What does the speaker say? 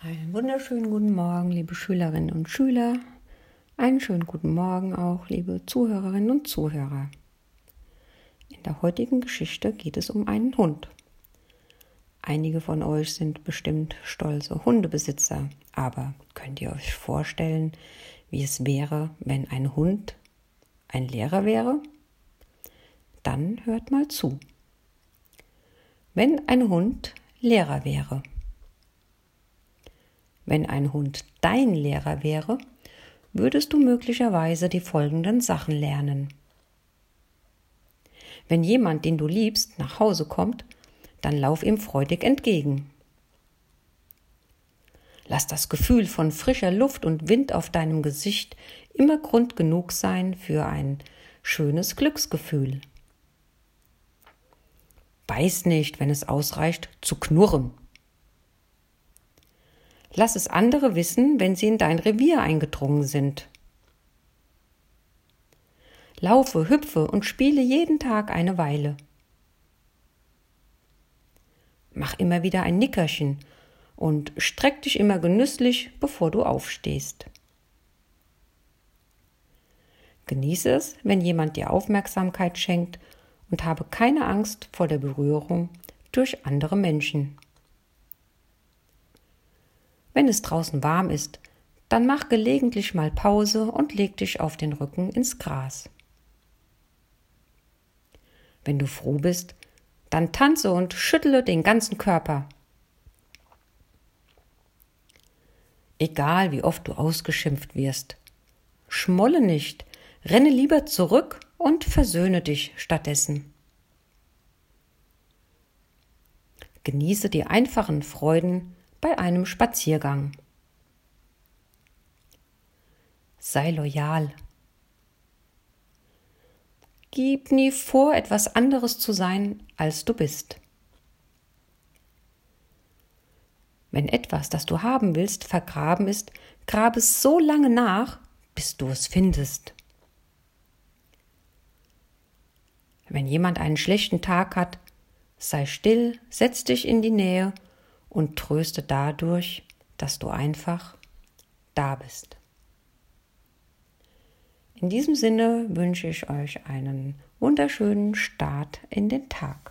Einen wunderschönen guten Morgen, liebe Schülerinnen und Schüler. Einen schönen guten Morgen auch, liebe Zuhörerinnen und Zuhörer. In der heutigen Geschichte geht es um einen Hund. Einige von euch sind bestimmt stolze Hundebesitzer, aber könnt ihr euch vorstellen, wie es wäre, wenn ein Hund ein Lehrer wäre? Dann hört mal zu. Wenn ein Hund Lehrer wäre. Wenn ein Hund dein Lehrer wäre, würdest du möglicherweise die folgenden Sachen lernen. Wenn jemand, den du liebst, nach Hause kommt, dann lauf ihm freudig entgegen. Lass das Gefühl von frischer Luft und Wind auf deinem Gesicht immer Grund genug sein für ein schönes Glücksgefühl. Beiß nicht, wenn es ausreicht, zu knurren. Lass es andere wissen, wenn sie in dein Revier eingedrungen sind. Laufe, hüpfe und spiele jeden Tag eine Weile. Mach immer wieder ein Nickerchen und streck dich immer genüsslich, bevor du aufstehst. Genieße es, wenn jemand dir Aufmerksamkeit schenkt und habe keine Angst vor der Berührung durch andere Menschen. Wenn es draußen warm ist, dann mach gelegentlich mal Pause und leg dich auf den Rücken ins Gras. Wenn du froh bist, dann tanze und schüttle den ganzen Körper. Egal wie oft du ausgeschimpft wirst, schmolle nicht, renne lieber zurück und versöhne dich stattdessen. Genieße die einfachen Freuden, bei einem Spaziergang. Sei loyal. Gib nie vor, etwas anderes zu sein, als du bist. Wenn etwas, das du haben willst, vergraben ist, grab es so lange nach, bis du es findest. Wenn jemand einen schlechten Tag hat, sei still, setz dich in die Nähe und tröste dadurch, dass du einfach da bist. In diesem Sinne wünsche ich euch einen wunderschönen Start in den Tag.